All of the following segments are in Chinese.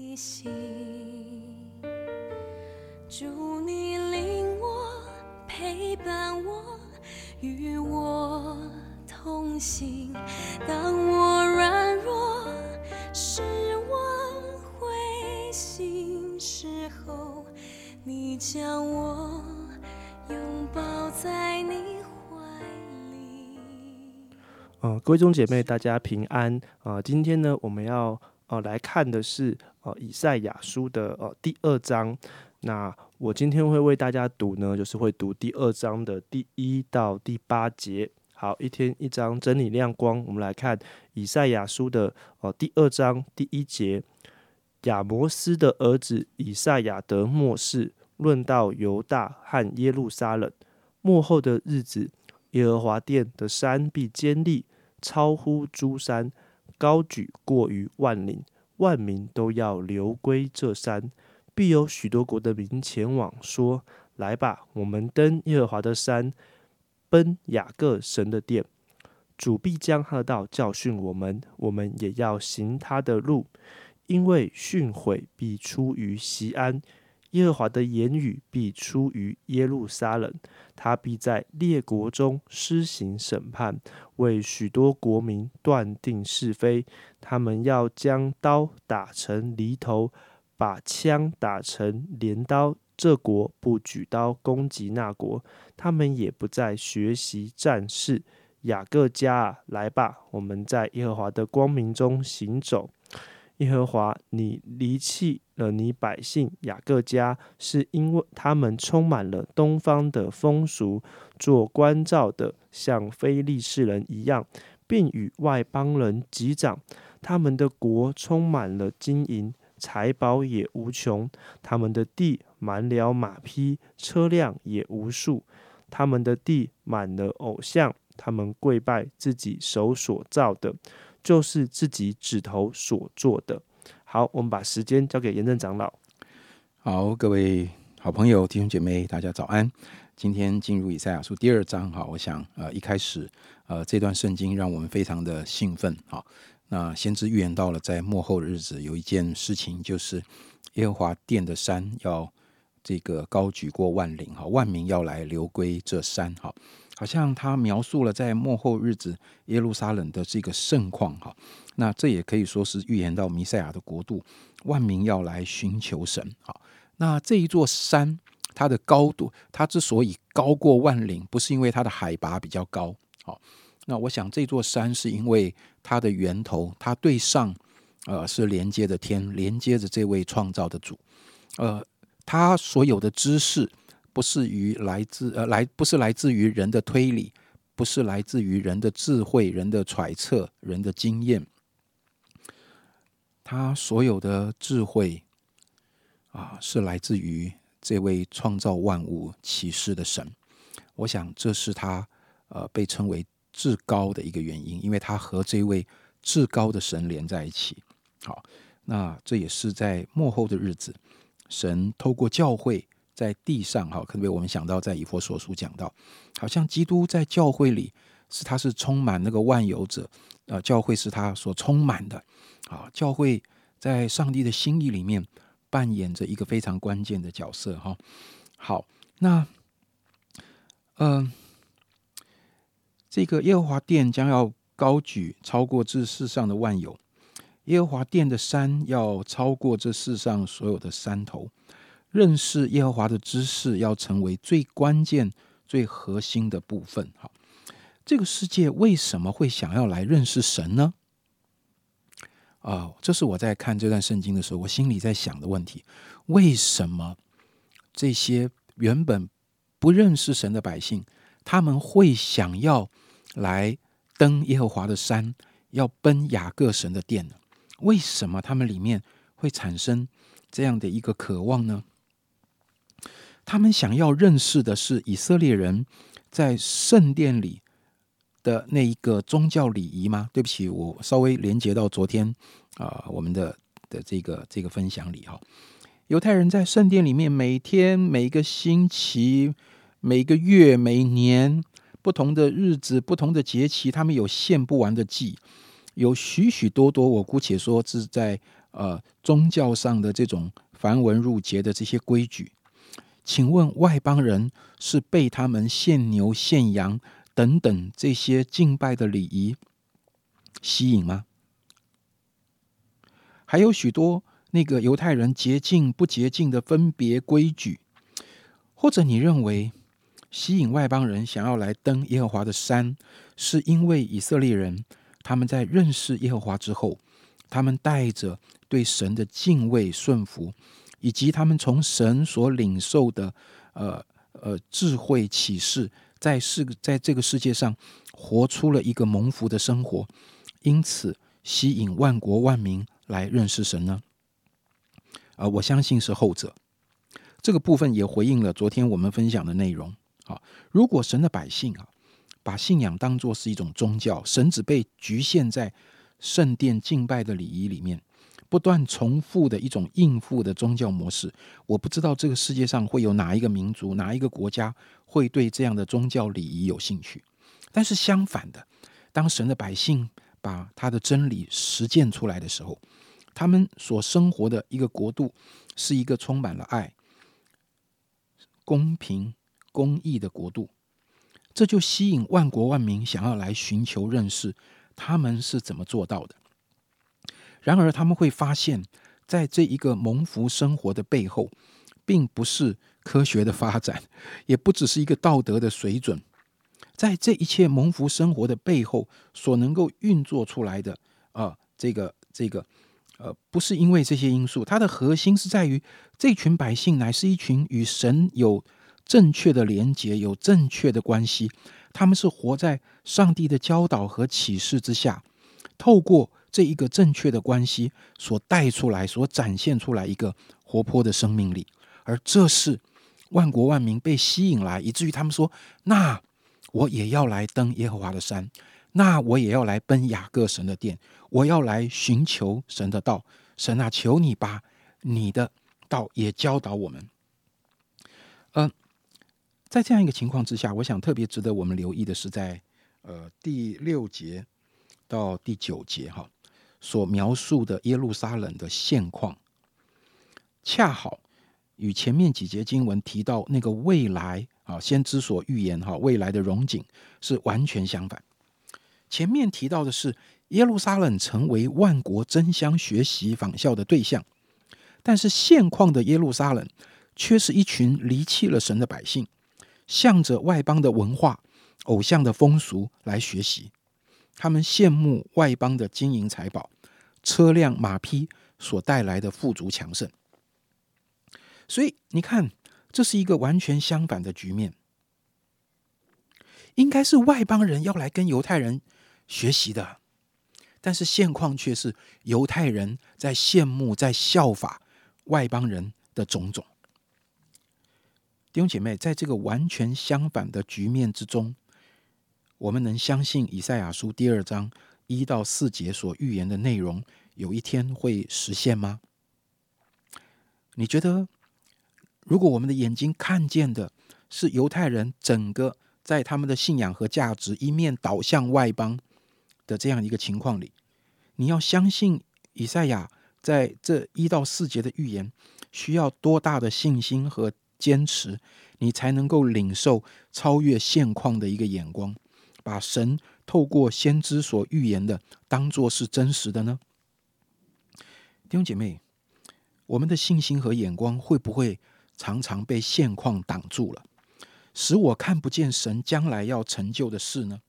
提醒。祝你领我，陪伴我，与我同行。当我软弱，失望灰心时候，你将我拥抱在你怀里。呃，各位兄姐妹，大家平安啊、呃今天呢，我们要呃来看的是呃以赛亚书的呃第二章。那我今天会为大家读呢，就是会读第二章的第一到第八节。好，一天一章真理亮光，我们来看以赛亚书的呃第二章第一节。亚摩斯的儿子以赛亚得末世，论到犹大和耶路撒冷末后的日子，耶和华殿的山必坚立，超乎诸山，高举过于万岭，万民都要流归这山。必有许多国的民前往，说：“来吧，我们登耶和华的山，奔雅各神的殿。主必将他的道教训我们，我们也要行他的路。因为训诲必出于西安，耶和华的言语必出于耶路撒冷。他必在列国中施行审判，为许多国民断定是非。他们要将刀打成犁头，把枪打成镰刀。这国不举刀攻击那国，他们也不再学习战事。雅各家啊，来吧，我们在耶和华的光明中行走。耶和华，你离弃了你百姓雅各家，是因为他们充满了东方的风俗，做关照的像非利士人一样，并与外邦人击掌。他们的国充满了金银，财宝也无穷。他们的地满了马匹，车辆也无数。他们的地满了偶像，他们跪拜自己手所造的，就是自己指头所做的。好，我们把时间交给严正长老。好，各位好朋友、弟兄姐妹，大家早安。今天进入以赛亚书第二章，哈，我想呃一开始呃这段圣经让我们非常的兴奋，哈。那先知预言到了在末后的日子，有一件事情就是耶和华殿的山要这个高举过万岭，哈，万民要来流归这山，哈。好像他描述了在末后日子耶路撒冷的这个盛况，哈。那这也可以说是预言到弥赛亚的国度，万民要来寻求神，好。那这一座山，它的高度，它之所以高过万岭，不是因为它的海拔比较高，好。那我想这座山是因为它的源头，它对上，呃，是连接着天，连接着这位创造的主，呃，它所有的知识不是于来自呃来不是来自于人的推理，不是来自于人的智慧、人的揣测、人的经验，他所有的智慧啊，是来自于这位创造万物启示的神。我想这是他呃被称为至高的一个原因，因为他和这位至高的神连在一起。好，那这也是在幕后的日子，神透过教会在地上，哈，特别我们想到在以佛所书讲到，好像基督在教会里是他是充满那个万有者，呃，教会是他所充满的。啊，教会在上帝的心意里面扮演着一个非常关键的角色哈。好，那嗯、这个耶和华殿将要高举超过这世上的万有，耶和华殿的山要超过这世上所有的山头。认识耶和华的知识要成为最关键、最核心的部分。哈，这个世界为什么会想要来认识神呢？啊，这是我在看这段圣经的时候，我心里在想的问题：为什么这些原本不认识神的百姓，他们会想要来登耶和华的山，要奔雅各神的殿呢？为什么他们里面会产生这样的一个渴望呢？他们想要认识的是以色列人在圣殿里的那一个宗教礼仪吗？对不起，我稍微连接到昨天啊、我们的的这个这个分享里哈，犹太人在圣殿里面每天、每个星期、每个月、每年不同的日子、不同的节期，他们有献不完的祭，有许许多多，我姑且说是在呃宗教上的这种繁文缛节的这些规矩。请问外邦人是被他们献牛献羊等等这些敬拜的礼仪吸引吗？还有许多那个犹太人洁净不洁净的分别规矩，或者你认为吸引外邦人想要来登耶和华的山，是因为以色列人他们在认识耶和华之后，他们带着对神的敬畏顺服。以及他们从神所领受的，呃呃智慧启示，在世在这个世界上活出了一个蒙福的生活，因此吸引万国万民来认识神呢？啊，我相信是后者。这个部分也回应了昨天我们分享的内容。啊，如果神的百姓啊，把信仰当作是一种宗教，神只被局限在圣殿敬拜的礼仪里面。不断重复的一种应付的宗教模式，我不知道这个世界上会有哪一个民族、哪一个国家会对这样的宗教礼仪有兴趣。但是相反的，当神的百姓把他的真理实践出来的时候，他们所生活的一个国度是一个充满了爱、公平、公义的国度，这就吸引万国万民想要来寻求认识他们是怎么做到的。然而，他们会发现，在这一个蒙福生活的背后，并不是科学的发展，也不只是一个道德的水准。在这一切蒙福生活的背后，所能够运作出来的啊，这个这个，呃，不是因为这些因素，它的核心是在于这群百姓乃是一群与神有正确的连结、有正确的关系。他们是活在上帝的教导和启示之下，透过。这一个正确的关系所带出来、所展现出来一个活泼的生命力，而这是万国万民被吸引来，以至于他们说：“那我也要来登耶和华的山，那我也要来奔雅各神的殿，我要来寻求神的道。神啊，求你把你的道也教导我们。”嗯，在这样一个情况之下，我想特别值得我们留意的是，在呃第六节到第九节哈。所描述的耶路撒冷的现况，恰好与前面几节经文提到那个未来啊，先知所预言哈未来的荣景是完全相反。前面提到的是耶路撒冷成为万国争相学习仿效的对象，但是现况的耶路撒冷却是一群离弃了神的百姓，向着外邦的文化、偶像的风俗来学习。他们羡慕外邦的金银财宝、车辆马匹所带来的富足强盛，所以你看，这是一个完全相反的局面。应该是外邦人要来跟犹太人学习的，但是现况却是犹太人在羡慕、在效法外邦人的种种。弟兄姐妹，在这个完全相反的局面之中。我们能相信以赛亚书第二章一到四节所预言的内容有一天会实现吗？你觉得，如果我们的眼睛看见的是犹太人整个在他们的信仰和价值一面倒向外邦的这样一个情况里，你要相信以赛亚在这一到四节的预言，需要多大的信心和坚持，你才能够领受超越现况的一个眼光？把神透过先知所预言的当做是真实的呢？弟兄姐妹，我们的信心和眼光会不会常常被现况挡住了，使我看不见神将来要成就的事呢？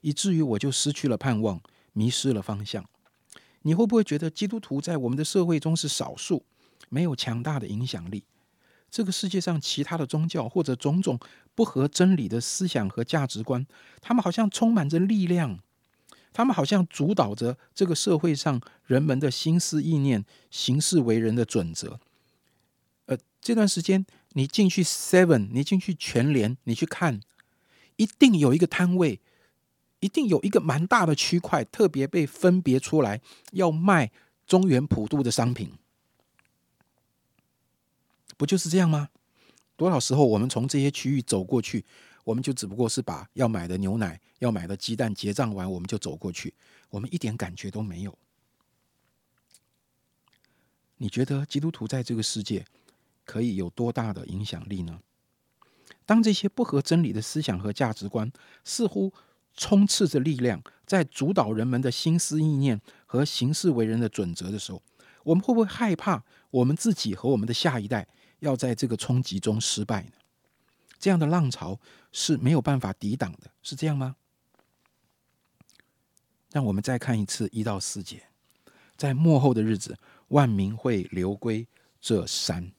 以至于我就失去了盼望，迷失了方向。你会不会觉得基督徒在我们的社会中是少数，没有强大的影响力？这个世界上其他的宗教或者种种不合真理的思想和价值观，他们好像充满着力量，他们好像主导着这个社会上人们的心思意念、行事为人的准则。呃，这段时间你进去 Seven，你进去全联，你去看，一定有一个摊位，一定有一个蛮大的区块，特别被分别出来要卖中原普渡的商品。不就是这样吗？多少时候我们从这些区域走过去，我们就只不过是把要买的牛奶、要买的鸡蛋结账完，我们就走过去，我们一点感觉都没有。你觉得基督徒在这个世界可以有多大的影响力呢？当这些不合真理的思想和价值观似乎充斥着力量，在主导人们的心思意念和行事为人的准则的时候，我们会不会害怕我们自己和我们的下一代要在这个冲击中失败呢？这样的浪潮是没有办法抵挡的，是这样吗？让我们再看一次一到四节，在末后的日子，万民会流归这山。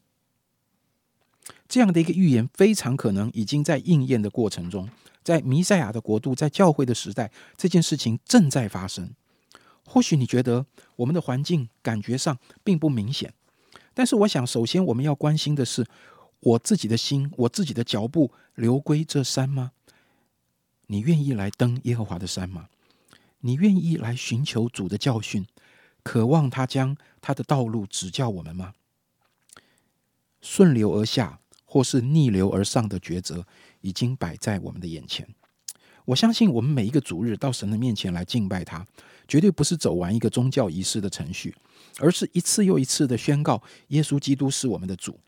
这样的一个预言非常可能已经在应验的过程中，在弥赛亚的国度，在教会的时代，这件事情正在发生。或许你觉得我们的环境感觉上并不明显，但是我想，首先我们要关心的是，我自己的心，我自己的脚步流归这山吗？你愿意来登耶和华的山吗？你愿意来寻求主的教训，渴望他将他的道路指教我们吗？顺流而下。或是逆流而上的抉择，已经摆在我们的眼前。我相信，我们每一个主日到神的面前来敬拜他，绝对不是走完一个宗教仪式的程序，而是一次又一次的宣告耶稣基督是我们的主。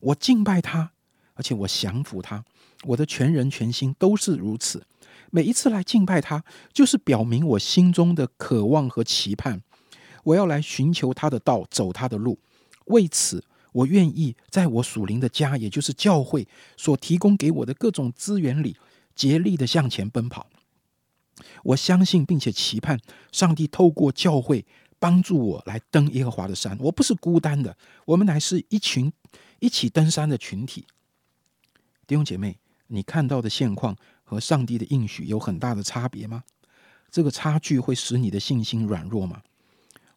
我敬拜他，而且我降服他，我的全人全心都是如此。每一次来敬拜他，就是表明我心中的渴望和期盼。我要来寻求他的道，走他的路。为此。我愿意在我属灵的家，也就是教会所提供给我的各种资源里，竭力的向前奔跑。我相信并且期盼上帝透过教会帮助我来登耶和华的山。我不是孤单的，我们乃是一群一起登山的群体。弟兄姐妹，你看到的现况和上帝的应许有很大的差别吗？这个差距会使你的信心软弱吗？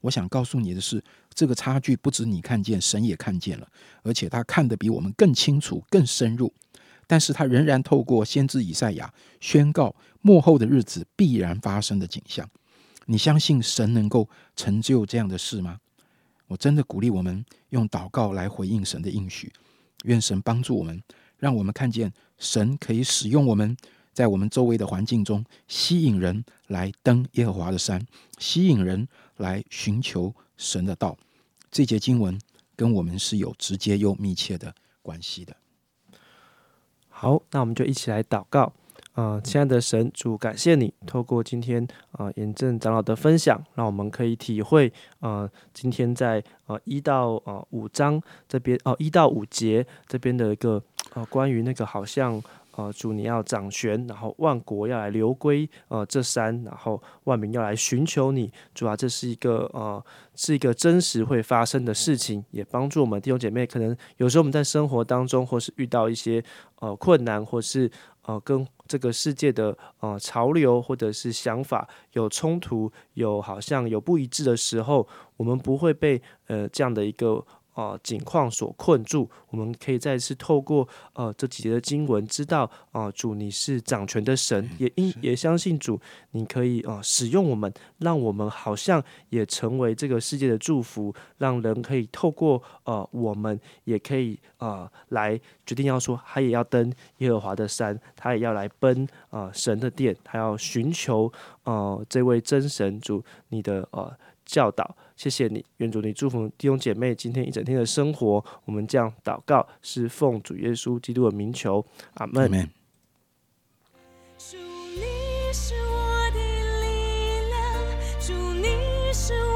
我想告诉你的是，这个差距不止你看见，神也看见了，而且他看得比我们更清楚、更深入。但是他仍然透过先知以赛亚宣告末后的日子必然发生的景象。你相信神能够成就这样的事吗？我真的鼓励我们用祷告来回应神的应许，愿神帮助我们，让我们看见神可以使用我们在我们周围的环境中，吸引人来登耶和华的山，吸引人。来寻求神的道，这节经文跟我们是有直接又密切的关系的。好，那我们就一起来祷告。啊，亲爱的神主，感谢你透过今天啊严正长老的分享，让我们可以体会啊今天在啊一到啊五章这边哦一到五节这边的一个啊关于那个好像。呃，主你要掌权，然后万国要来流归呃这山，然后万民要来寻求你，主啊，这是一个呃是一个真实会发生的事情，也帮助我们弟兄姐妹。可能有时候我们在生活当中，或是遇到一些呃困难，或是呃跟这个世界的呃潮流或者是想法有冲突，有好像有不一致的时候，我们不会被呃这样的一个。啊，境况所困住，我们可以再次透过呃这几节的经文，知道啊主你是掌权的神，也因也相信主，你可以啊使用我们，让我们好像也成为这个世界的祝福，让人可以透过呃我们也可以啊来决定要说，他也要登耶和华的山，他也要来奔啊神的殿，他要寻求啊这位真神主你的呃教导。谢谢你愿主你祝福弟兄姐妹今天一整天的生活。我们这样祷告是奉主耶稣基督的名求。阿门。妹你是我的力量祝你是我